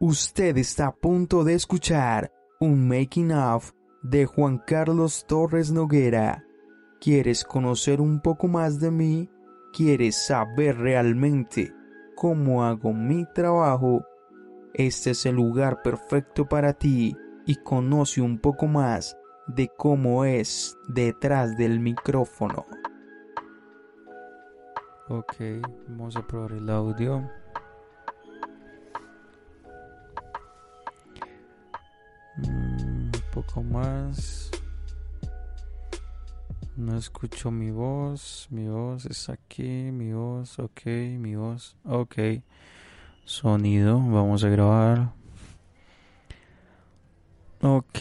Usted está a punto de escuchar un making of de Juan Carlos Torres Noguera. ¿Quieres conocer un poco más de mí? ¿Quieres saber realmente cómo hago mi trabajo? Este es el lugar perfecto para ti y conoce un poco más de cómo es detrás del micrófono. Ok, vamos a probar el audio. Poco más. No escucho mi voz. Mi voz es aquí. Mi voz, ok. Mi voz, ok. Sonido, vamos a grabar. Ok.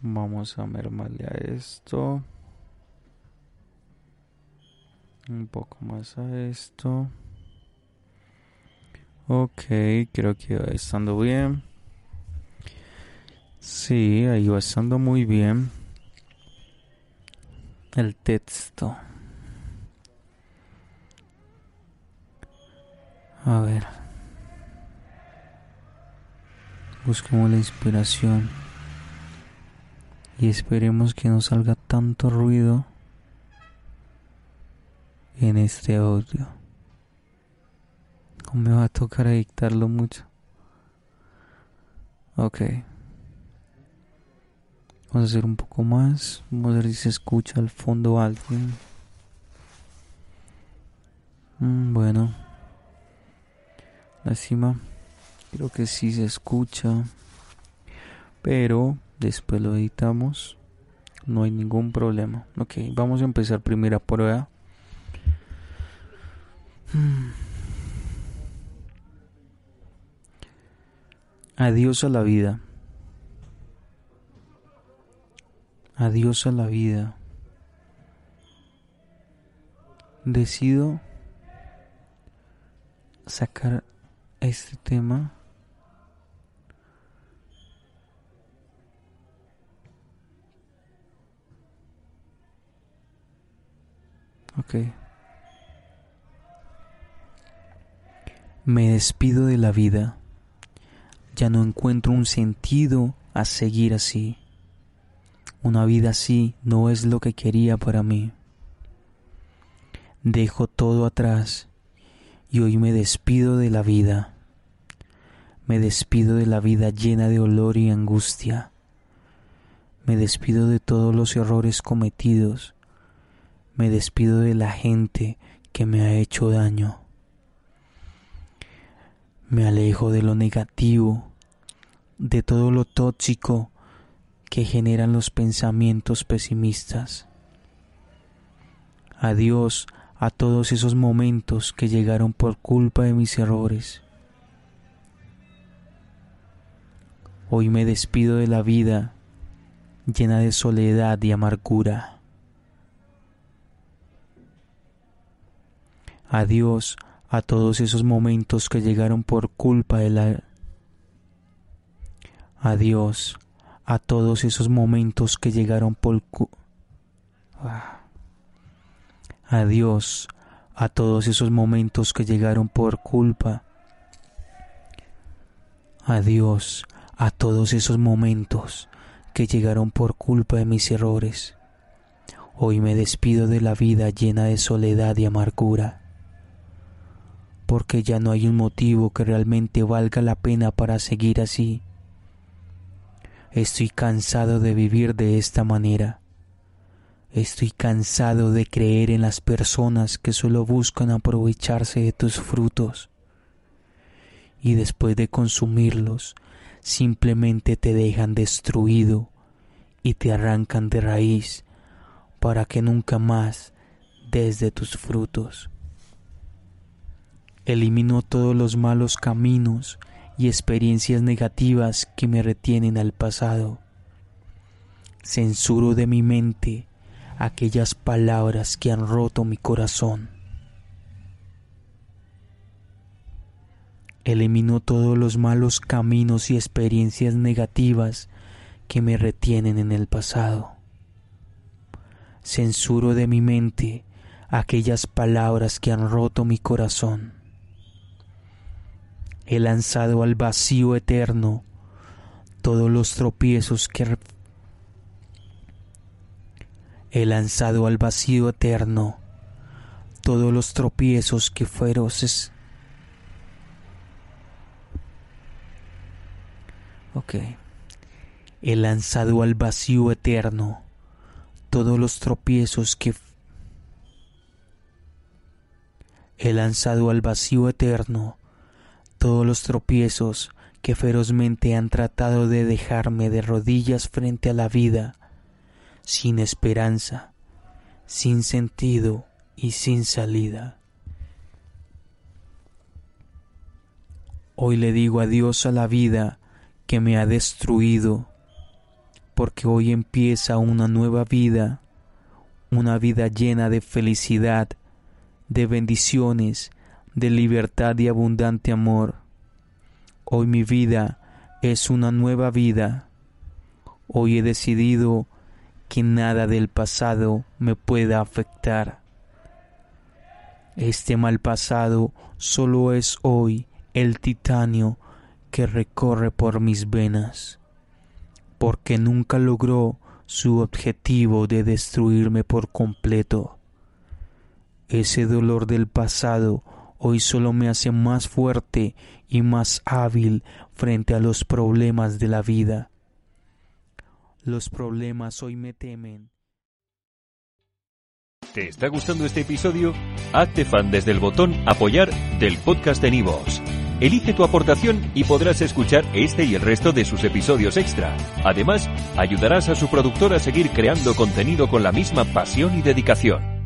Vamos a mermarle a esto. Un poco más a esto. Ok, creo que va estando bien. Sí, ahí va estando muy bien. El texto. A ver. Busquemos la inspiración. Y esperemos que no salga tanto ruido en este audio me va a tocar dictarlo mucho. Ok. Vamos a hacer un poco más. Vamos a ver si se escucha al fondo alguien. Mm, bueno. La cima. Creo que sí se escucha. Pero después lo editamos. No hay ningún problema. Ok, vamos a empezar primera prueba. Hmm. Adiós a la vida. Adiós a la vida. Decido sacar este tema Ok. Me despido de la vida. Ya no encuentro un sentido a seguir así. Una vida así no es lo que quería para mí. Dejo todo atrás y hoy me despido de la vida. Me despido de la vida llena de olor y angustia. Me despido de todos los errores cometidos. Me despido de la gente que me ha hecho daño. Me alejo de lo negativo de todo lo tóxico que generan los pensamientos pesimistas. Adiós a todos esos momentos que llegaron por culpa de mis errores. Hoy me despido de la vida llena de soledad y amargura. Adiós a todos esos momentos que llegaron por culpa de la Adiós a todos esos momentos que llegaron por ah. Adiós a todos esos momentos que llegaron por culpa. Adiós a todos esos momentos que llegaron por culpa de mis errores. Hoy me despido de la vida llena de soledad y amargura, porque ya no hay un motivo que realmente valga la pena para seguir así. Estoy cansado de vivir de esta manera. Estoy cansado de creer en las personas que solo buscan aprovecharse de tus frutos y después de consumirlos simplemente te dejan destruido y te arrancan de raíz para que nunca más des de tus frutos. Elimino todos los malos caminos y experiencias negativas que me retienen al pasado. Censuro de mi mente aquellas palabras que han roto mi corazón. Elimino todos los malos caminos y experiencias negativas que me retienen en el pasado. Censuro de mi mente aquellas palabras que han roto mi corazón. He lanzado al vacío eterno todos los tropiezos que he lanzado al vacío eterno todos los tropiezos que feroces. Ok. He lanzado al vacío eterno todos los tropiezos que he lanzado al vacío eterno todos los tropiezos que ferozmente han tratado de dejarme de rodillas frente a la vida, sin esperanza, sin sentido y sin salida. Hoy le digo adiós a la vida que me ha destruido, porque hoy empieza una nueva vida, una vida llena de felicidad, de bendiciones, de libertad y abundante amor. Hoy mi vida es una nueva vida. Hoy he decidido que nada del pasado me pueda afectar. Este mal pasado solo es hoy el titanio que recorre por mis venas, porque nunca logró su objetivo de destruirme por completo. Ese dolor del pasado hoy solo me hace más fuerte y más hábil frente a los problemas de la vida. Los problemas hoy me temen. ¿Te está gustando este episodio? Hazte fan desde el botón apoyar del podcast de Nivos. Elige tu aportación y podrás escuchar este y el resto de sus episodios extra. Además, ayudarás a su productor a seguir creando contenido con la misma pasión y dedicación.